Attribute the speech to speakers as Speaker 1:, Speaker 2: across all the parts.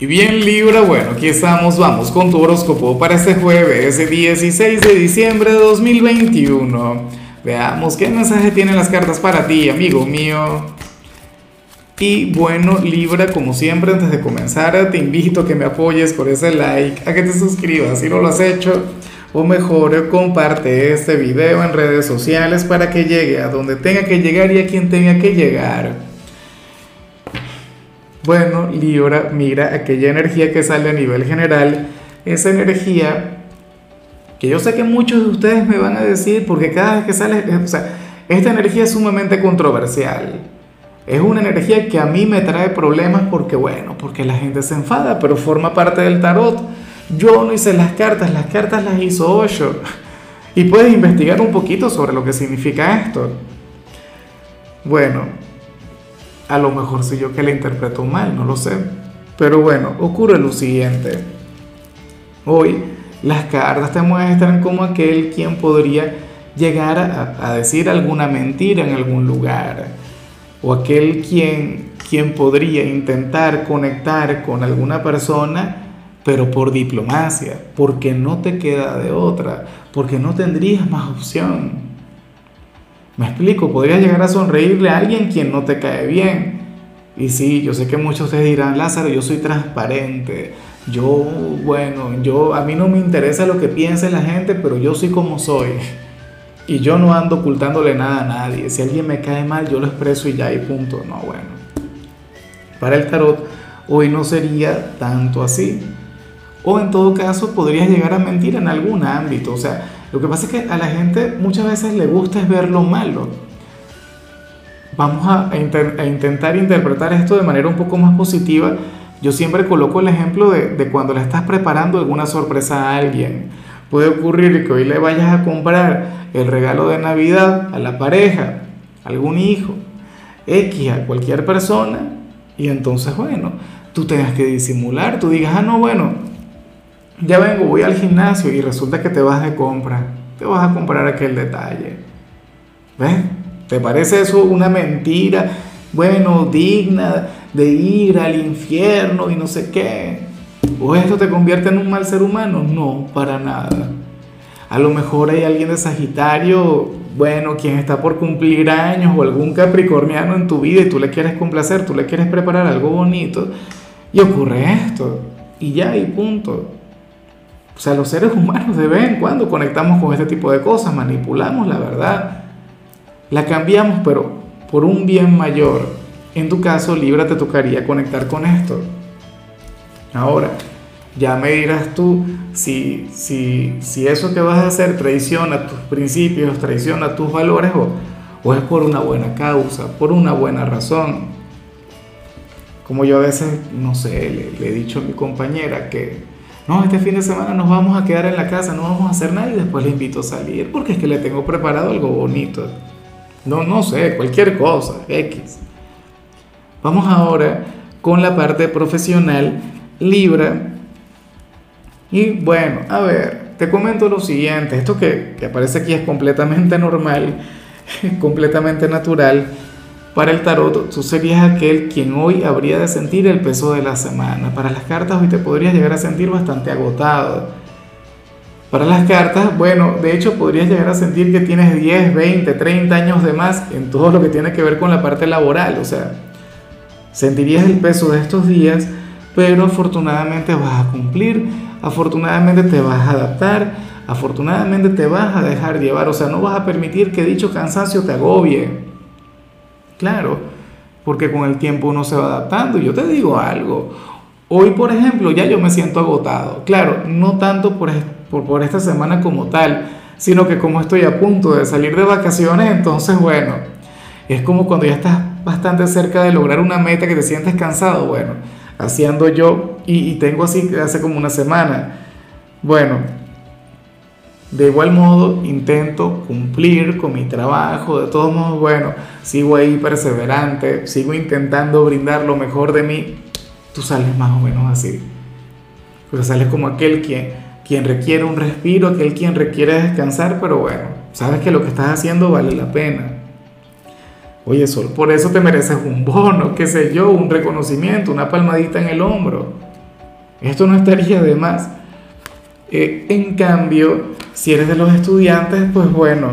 Speaker 1: Y bien Libra, bueno, aquí estamos, vamos con tu horóscopo para este jueves 16 de diciembre de 2021. Veamos qué mensaje tienen las cartas para ti, amigo mío. Y bueno, Libra, como siempre, antes de comenzar, te invito a que me apoyes con ese like, a que te suscribas si no lo has hecho, o mejor, comparte este video en redes sociales para que llegue a donde tenga que llegar y a quien tenga que llegar. Bueno, Libra, mira, aquella energía que sale a nivel general, esa energía que yo sé que muchos de ustedes me van a decir, porque cada vez que sale, o sea, esta energía es sumamente controversial. Es una energía que a mí me trae problemas porque, bueno, porque la gente se enfada, pero forma parte del tarot. Yo no hice las cartas, las cartas las hizo Osho. Y puedes investigar un poquito sobre lo que significa esto. Bueno, a lo mejor soy yo que la interpreto mal, no lo sé. Pero bueno, ocurre lo siguiente. Hoy las cartas te muestran como aquel quien podría llegar a, decir alguna mentira en algún lugar. O aquel quien, quien podría intentar conectar con alguna persona, pero por diplomacia, porque no te queda de otra, porque no tendrías más opción. Me explico, podrías llegar a sonreírle a alguien quien no te cae bien. Y sí, yo sé que muchos de ustedes dirán, Lázaro, yo soy transparente. Yo, bueno, yo a mí no me interesa lo que piense la gente, pero yo soy como soy. Y yo no ando ocultándole nada a nadie. Si alguien me cae mal, yo lo expreso y ya y punto. No, bueno. Para el tarot, hoy no sería tanto así. O en todo caso, podrías llegar a mentir en algún ámbito. O sea, lo que pasa es que a la gente muchas veces le gusta es ver lo malo. Vamos a, intentar interpretar esto de manera un poco más positiva. Yo siempre coloco el ejemplo de, de cuando le estás preparando alguna sorpresa a alguien. Puede ocurrir que hoy le vayas a comprar el regalo de Navidad a la pareja, a algún hijo, X, a cualquier persona, y entonces, bueno, tú tengas que disimular, tú digas, ah, no, bueno, ya vengo, voy al gimnasio y resulta que te vas de compra, te vas a comprar aquel detalle. ¿Ves? ¿Te parece eso una mentira? Bueno, digna de ir al infierno y no sé qué. ¿O esto te convierte en un mal ser humano? No, para nada. A lo mejor hay alguien de Sagitario, bueno, quien está por cumplir años o algún capricorniano en tu vida y tú le quieres complacer, tú le quieres preparar algo bonito y ocurre esto. Y ya, y punto. O sea, los seres humanos de vez en cuando conectamos con este tipo de cosas, manipulamos la verdad, la cambiamos, pero por un bien mayor. En tu caso, Libra te tocaría conectar con esto. Ahora, ya me dirás tú si, si, si eso que vas a hacer traiciona tus principios, traiciona tus valores o, o es por una buena causa, por una buena razón. Como yo a veces, no sé, le he dicho a mi compañera que no, este fin de semana nos vamos a quedar en la casa, no vamos a hacer nada y después le invito a salir porque es que le tengo preparado algo bonito. No, no sé, cualquier cosa, X. Vamos ahora con la parte profesional, Libra. Y bueno, a ver, te comento lo siguiente, esto que, que aparece aquí es completamente normal, completamente natural para el tarot, tú serías aquel quien hoy habría de sentir el peso de la semana. Para las cartas hoy te podrías llegar a sentir bastante agotado. Para las cartas, bueno, de hecho podrías llegar a sentir que tienes 10, 20, 30 años de más en todo lo que tiene que ver con la parte laboral. O sea, sentirías el peso de estos días, pero afortunadamente vas a cumplir, afortunadamente te vas a adaptar, afortunadamente te vas a dejar llevar. O sea, no vas a permitir que dicho cansancio te agobie. Claro, porque con el tiempo uno se va adaptando. Yo te digo algo. Hoy, por ejemplo, ya yo me siento agotado. Claro, no tanto por, por, esta semana como tal, sino que como estoy a punto de salir de vacaciones, entonces, bueno, es como cuando ya estás bastante cerca de lograr una meta que te sientes cansado. Bueno, haciendo yo, y, y tengo así hace como una semana. Bueno, de igual modo, intento cumplir con mi trabajo, de todos modos, bueno, sigo ahí perseverante, sigo intentando brindar lo mejor de mí, tú sales más o menos así. Pero sales como aquel quien, quien requiere un respiro, aquel quien requiere descansar, pero bueno, sabes que lo que estás haciendo vale la pena. Oye, Sol, por eso te mereces un bono, qué sé yo, un reconocimiento, una palmadita en el hombro. Esto no estaría de más. Eh, en cambio, si eres de los estudiantes, pues bueno,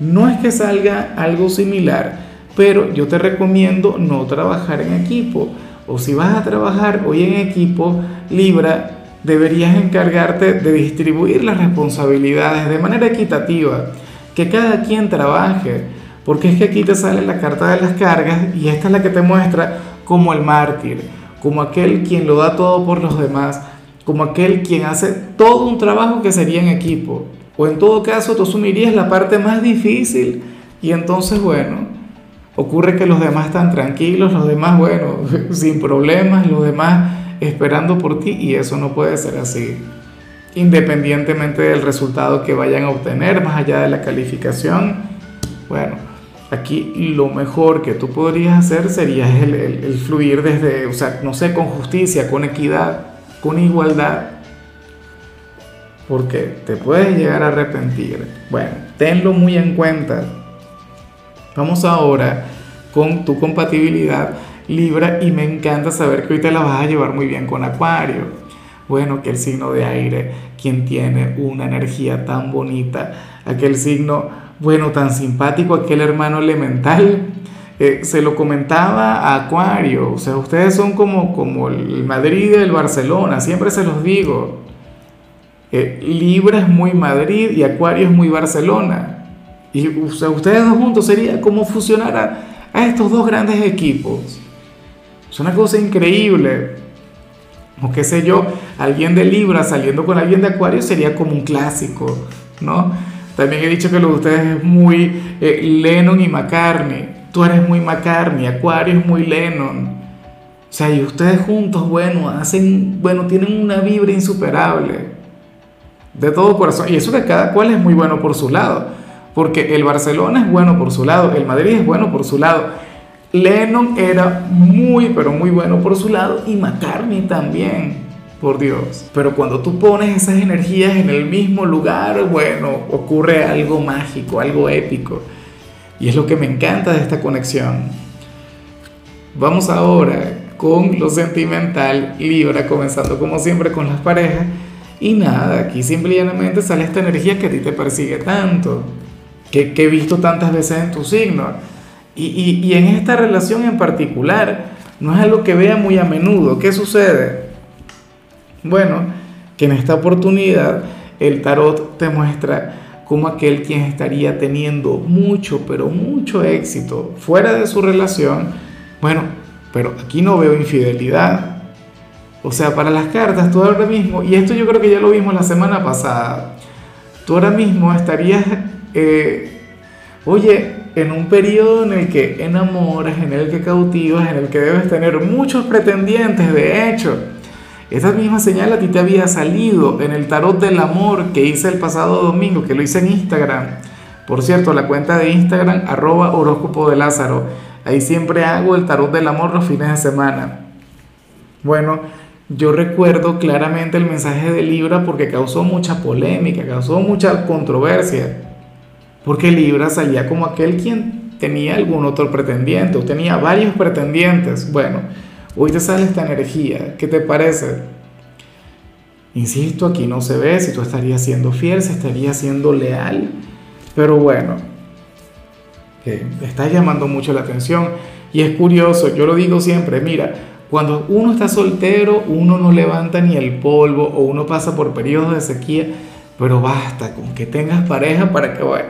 Speaker 1: no es que salga algo similar, pero yo te recomiendo no trabajar en equipo. O si vas a trabajar hoy en equipo, Libra, deberías encargarte de distribuir las responsabilidades de manera equitativa, que cada quien trabaje, porque es que aquí te sale la carta de las cargas y esta es la que te muestra como el mártir, como aquel quien lo da todo por los demás, como aquel quien hace todo un trabajo que sería en equipo. O en todo caso, tú asumirías la parte más difícil y entonces, bueno, ocurre que los demás están tranquilos, los demás, bueno, sin problemas, los demás esperando por ti y eso no puede ser así. Independientemente del resultado que vayan a obtener, más allá de la calificación, bueno, aquí lo mejor que tú podrías hacer sería el, fluir desde, o sea, no sé, con justicia, con equidad, con igualdad, porque te puedes llegar a arrepentir. Bueno, tenlo muy en cuenta. Vamos ahora con tu compatibilidad Libra y me encanta saber que hoy te la vas a llevar muy bien con Acuario. Bueno, que el signo de aire, quien tiene una energía tan bonita, aquel signo, bueno, tan simpático, aquel hermano elemental, eh, se lo comentaba a Acuario, o sea, ustedes son como, como el Madrid y el Barcelona, siempre se los digo. Eh, Libra es muy Madrid y Acuario es muy Barcelona. Y ustedes dos juntos sería como fusionar a, a estos dos grandes equipos. Es una cosa increíble. O qué sé yo, alguien de Libra saliendo con alguien de Acuario sería como un clásico, ¿no? También he dicho que lo de ustedes es muy eh, Lennon y McCartney. Tú eres muy McCartney, Acuario es muy Lennon. O sea, y ustedes juntos, bueno, hacen, bueno, tienen una vibra insuperable. De todo corazón. Y eso que cada cual es muy bueno por su lado. Porque el Barcelona es bueno por su lado, el Madrid es bueno por su lado. Lennon era muy, pero muy bueno por su lado y McCartney también, por Dios. Pero cuando tú pones esas energías en el mismo lugar, bueno, ocurre algo mágico, algo épico. Y es lo que me encanta de esta conexión. Vamos ahora con lo sentimental, Libra, comenzando como siempre con las parejas. Y nada, aquí simplemente sale esta energía que a ti te persigue tanto, que, que he visto tantas veces en tu signo y, en esta relación en particular, no es algo que vea muy a menudo. ¿Qué sucede? Bueno, que en esta oportunidad el tarot te muestra como aquel quien estaría teniendo mucho, pero mucho éxito fuera de su relación. Bueno, pero aquí no veo infidelidad. O sea, para las cartas, tú ahora mismo, y esto yo creo que ya lo vimos la semana pasada, tú ahora mismo estarías, eh, oye, en un periodo en el que enamoras, en el que cautivas, en el que debes tener muchos pretendientes, de hecho. Esa misma señal a ti te había salido en el tarot del amor que hice el pasado domingo, que lo hice en Instagram. Por cierto, la cuenta de Instagram, arroba horóscopo de Lázaro. Ahí siempre hago el tarot del amor los fines de semana. Bueno, yo recuerdo claramente el mensaje de Libra porque causó mucha polémica, causó mucha controversia porque Libra salía como aquel quien tenía algún otro pretendiente o tenía varios pretendientes. Bueno, hoy te sale esta energía, ¿qué te parece? Insisto, aquí no se ve si tú estarías siendo fiel, si estarías siendo leal, pero bueno, eh, está llamando mucho la atención y es curioso, yo lo digo siempre, mira, cuando uno está soltero, uno no levanta ni el polvo o uno pasa por periodos de sequía, pero basta con que tengas pareja para que, bueno,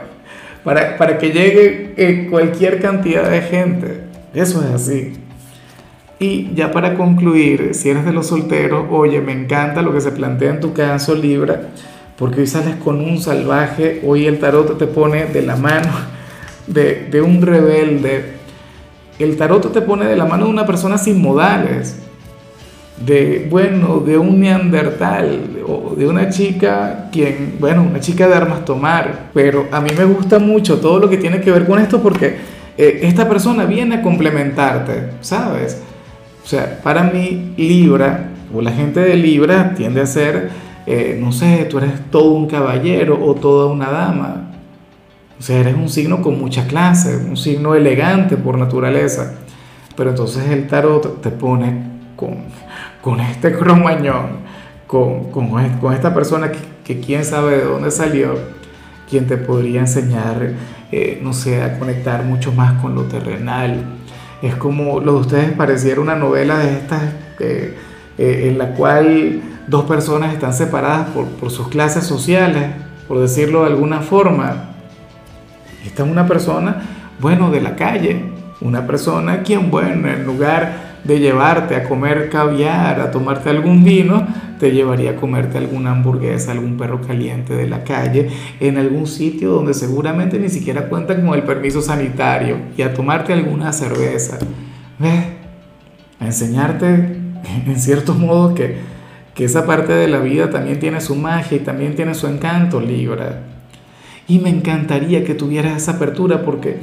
Speaker 1: para, que llegue eh, cualquier cantidad de gente. Eso es así. Y ya para concluir, si eres de los solteros, oye, me encanta lo que se plantea en tu caso, Libra, porque hoy sales con un salvaje, hoy el tarot te pone de la mano de, un rebelde, el tarot te pone de la mano de una persona sin modales, de, bueno, de un neandertal o de una chica quien, bueno, una chica de armas tomar, pero a mí me gusta mucho todo lo que tiene que ver con esto porque eh, esta persona viene a complementarte, ¿sabes? O sea, para mí Libra o la gente de Libra tiende a ser, eh, no sé, tú eres todo un caballero o toda una dama. O sea, eres un signo con mucha clase, un signo elegante por naturaleza. Pero entonces el tarot te pone con, con este cromañón, con, con, con esta persona que, quién sabe de dónde salió, quien te podría enseñar, eh, no sé, a conectar mucho más con lo terrenal. Es como lo de ustedes pareciera una novela de estas eh, eh, en la cual dos personas están separadas por, por sus clases sociales, por decirlo de alguna forma. Esta es una persona, bueno, de la calle, una persona quien, bueno, en lugar de llevarte a comer caviar, a tomarte algún vino, te llevaría a comerte alguna hamburguesa, algún perro caliente de la calle, en algún sitio donde seguramente ni siquiera cuentan con el permiso sanitario, y a tomarte alguna cerveza. ¿Ves? A enseñarte, en cierto modo, que, que esa parte de la vida también tiene su magia y también tiene su encanto, Libra. Y me encantaría que tuvieras esa apertura porque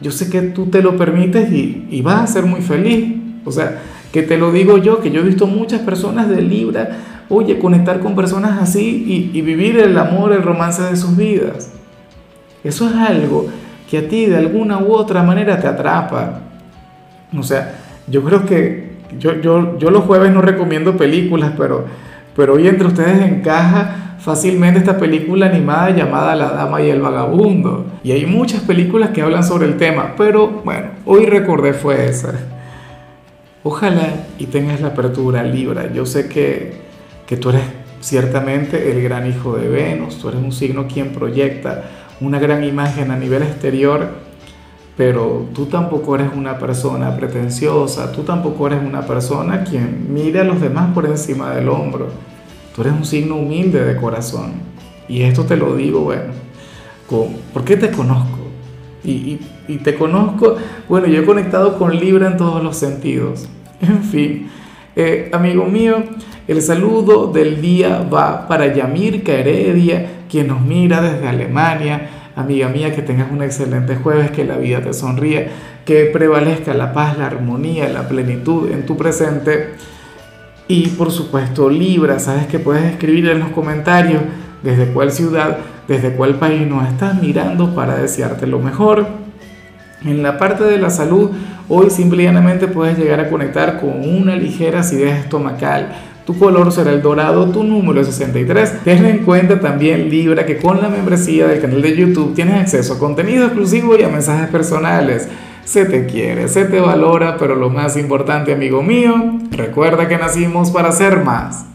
Speaker 1: yo sé que tú te lo permites y, y vas a ser muy feliz. O sea, que te lo digo yo, que yo he visto muchas personas de Libra, oye, conectar con personas así y, y vivir el amor, el romance de sus vidas. Eso es algo que a ti de alguna u otra manera te atrapa. O sea, yo creo que yo, yo, yo los jueves no recomiendo películas, pero, pero hoy entre ustedes encaja fácilmente esta película animada llamada La Dama y el Vagabundo. Y hay muchas películas que hablan sobre el tema, pero bueno, hoy recordé fue esa. Ojalá y tengas la apertura Libra. Yo sé que, que tú eres ciertamente el gran hijo de Venus, tú eres un signo quien proyecta una gran imagen a nivel exterior, pero tú tampoco eres una persona pretenciosa, tú tampoco eres una persona quien mire a los demás por encima del hombro. Tú eres un signo humilde de corazón. Y esto te lo digo, bueno, con, porque te conozco. Y, te conozco, bueno, yo he conectado con Libra en todos los sentidos. En fin, eh, amigo mío, el saludo del día va para Yamirka Heredia, quien nos mira desde Alemania. Amiga mía, que tengas un excelente jueves, que la vida te sonríe, que prevalezca la paz, la armonía, la plenitud en tu presente. Y por supuesto, Libra, sabes que puedes escribir en los comentarios desde cuál ciudad, desde cuál país nos estás mirando para desearte lo mejor. En la parte de la salud, hoy simplemente puedes llegar a conectar con una ligera acidez estomacal. Tu color será el dorado, tu número es 63. Ten en cuenta también, Libra, que con la membresía del canal de YouTube tienes acceso a contenido exclusivo y a mensajes personales. Se te quiere, se te valora, pero lo más importante, amigo mío, recuerda que nacimos para ser más.